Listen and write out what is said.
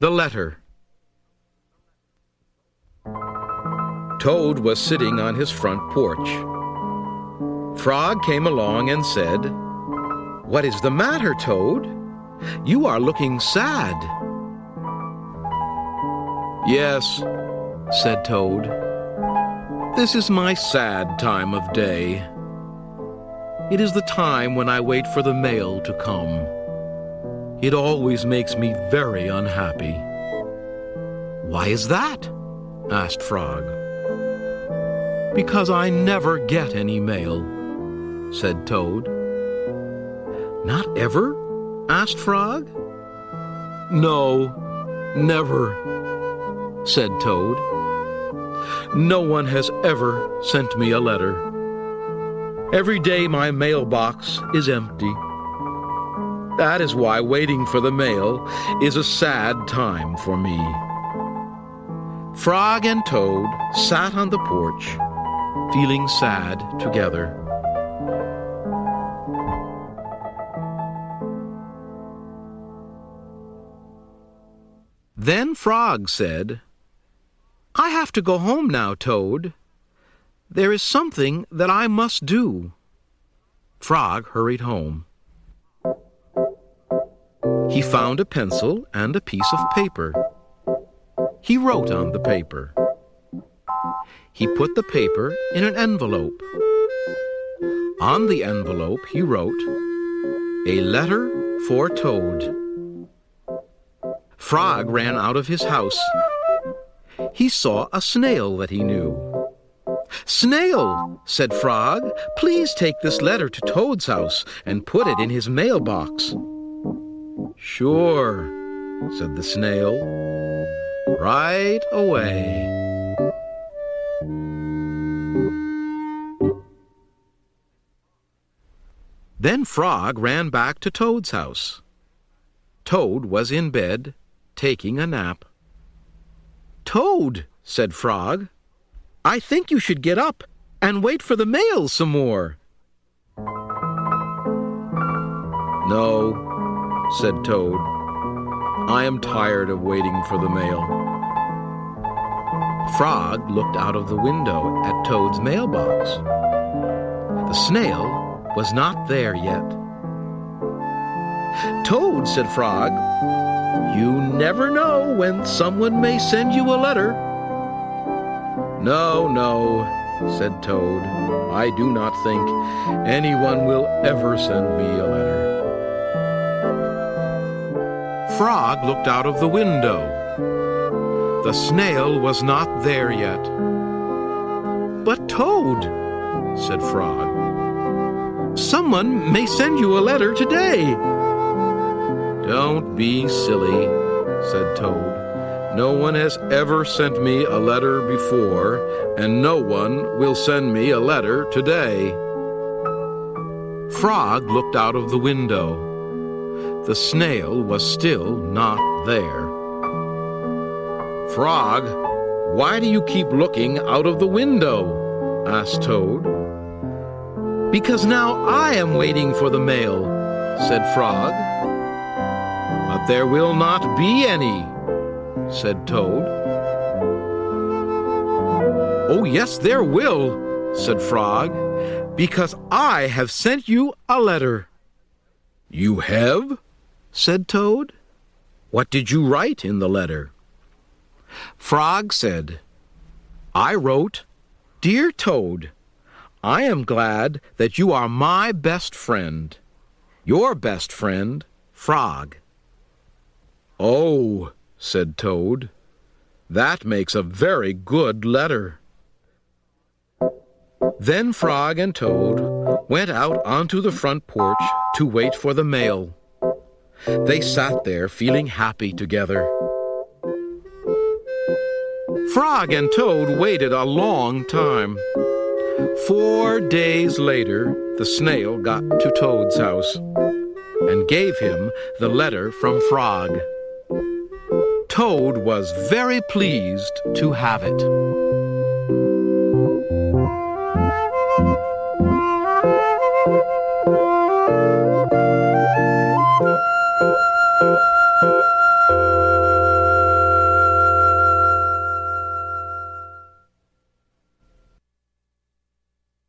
The letter. Toad was sitting on his front porch. Frog came along and said, What is the matter, Toad? You are looking sad. Yes, said Toad. This is my sad time of day. It is the time when I wait for the mail to come. It always makes me very unhappy. Why is that? asked Frog. Because I never get any mail, said Toad. Not ever? asked Frog. No, never, said Toad. No one has ever sent me a letter. Every day my mailbox is empty. That is why waiting for the mail is a sad time for me. Frog and Toad sat on the porch, feeling sad together. Then Frog said, I have to go home now, Toad. There is something that I must do. Frog hurried home. He found a pencil and a piece of paper. He wrote on the paper. He put the paper in an envelope. On the envelope he wrote, A letter for Toad. Frog ran out of his house. He saw a snail that he knew. Snail, said Frog, please take this letter to Toad's house and put it in his mailbox. Sure, said the snail. Right away. Then Frog ran back to Toad's house. Toad was in bed, taking a nap. Toad, said Frog, I think you should get up and wait for the mail some more. No, said Toad. I am tired of waiting for the mail. Frog looked out of the window at Toad's mailbox. The snail was not there yet. Toad, said Frog, you never know when someone may send you a letter. No, no, said Toad. I do not think anyone will ever send me a letter. Frog looked out of the window. The snail was not there yet. But Toad, said Frog, someone may send you a letter today. Don't be silly, said Toad. No one has ever sent me a letter before, and no one will send me a letter today. Frog looked out of the window. The snail was still not there. Frog, why do you keep looking out of the window? asked Toad. Because now I am waiting for the mail, said Frog. But there will not be any, said Toad. Oh, yes, there will, said Frog, because I have sent you a letter. You have? Said Toad. What did you write in the letter? Frog said, I wrote, Dear Toad, I am glad that you are my best friend. Your best friend, Frog. Oh, said Toad, that makes a very good letter. Then Frog and Toad went out onto the front porch to wait for the mail. They sat there feeling happy together. Frog and Toad waited a long time. Four days later, the snail got to Toad's house and gave him the letter from Frog. Toad was very pleased to have it.